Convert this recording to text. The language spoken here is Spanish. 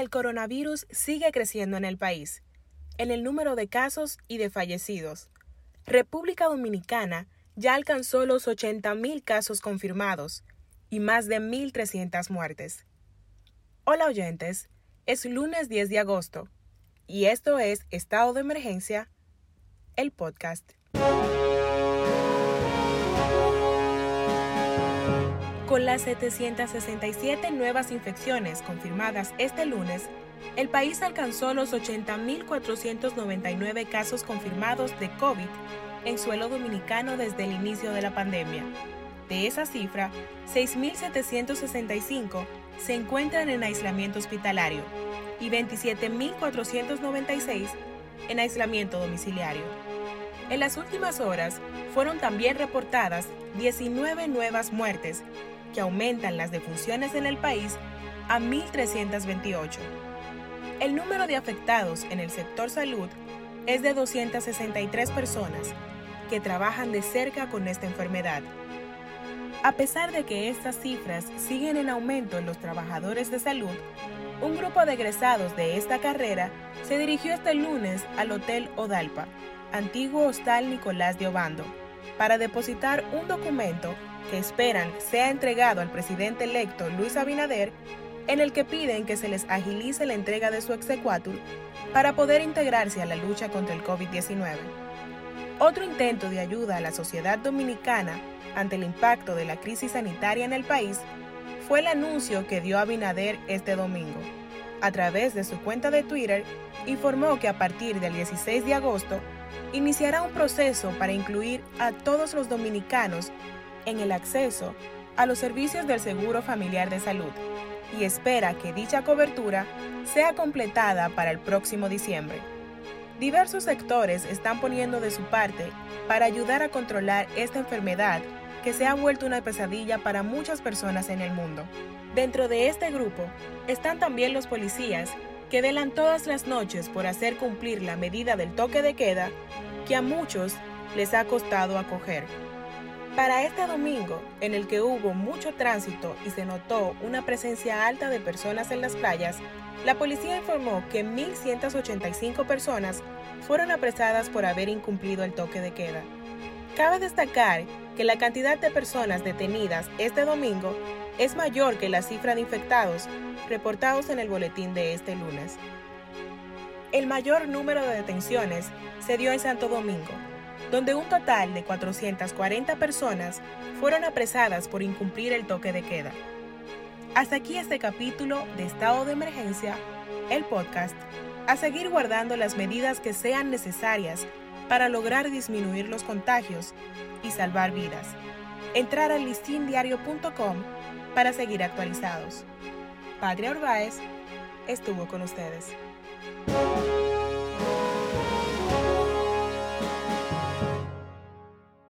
El coronavirus sigue creciendo en el país, en el número de casos y de fallecidos. República Dominicana ya alcanzó los 80.000 casos confirmados y más de 1.300 muertes. Hola oyentes, es lunes 10 de agosto y esto es Estado de Emergencia, el podcast. Con las 767 nuevas infecciones confirmadas este lunes, el país alcanzó los 80.499 casos confirmados de COVID en suelo dominicano desde el inicio de la pandemia. De esa cifra, 6.765 se encuentran en aislamiento hospitalario y 27.496 en aislamiento domiciliario. En las últimas horas fueron también reportadas 19 nuevas muertes que aumentan las defunciones en el país a 1.328. El número de afectados en el sector salud es de 263 personas que trabajan de cerca con esta enfermedad. A pesar de que estas cifras siguen en aumento en los trabajadores de salud, un grupo de egresados de esta carrera se dirigió este lunes al Hotel Odalpa, antiguo Hostal Nicolás de Obando, para depositar un documento que esperan sea entregado al presidente electo Luis Abinader, en el que piden que se les agilice la entrega de su exequatur para poder integrarse a la lucha contra el COVID-19. Otro intento de ayuda a la sociedad dominicana ante el impacto de la crisis sanitaria en el país fue el anuncio que dio Abinader este domingo. A través de su cuenta de Twitter, informó que a partir del 16 de agosto iniciará un proceso para incluir a todos los dominicanos en el acceso a los servicios del Seguro Familiar de Salud y espera que dicha cobertura sea completada para el próximo diciembre. Diversos sectores están poniendo de su parte para ayudar a controlar esta enfermedad que se ha vuelto una pesadilla para muchas personas en el mundo. Dentro de este grupo están también los policías que velan todas las noches por hacer cumplir la medida del toque de queda que a muchos les ha costado acoger. Para este domingo, en el que hubo mucho tránsito y se notó una presencia alta de personas en las playas, la policía informó que 1.185 personas fueron apresadas por haber incumplido el toque de queda. Cabe destacar que la cantidad de personas detenidas este domingo es mayor que la cifra de infectados reportados en el boletín de este lunes. El mayor número de detenciones se dio en Santo Domingo, donde un total de 440 personas fueron apresadas por incumplir el toque de queda. Hasta aquí este capítulo de Estado de Emergencia, el podcast, a seguir guardando las medidas que sean necesarias para lograr disminuir los contagios y salvar vidas. Entrar al listindiario.com para seguir actualizados. Padre Orbaez estuvo con ustedes.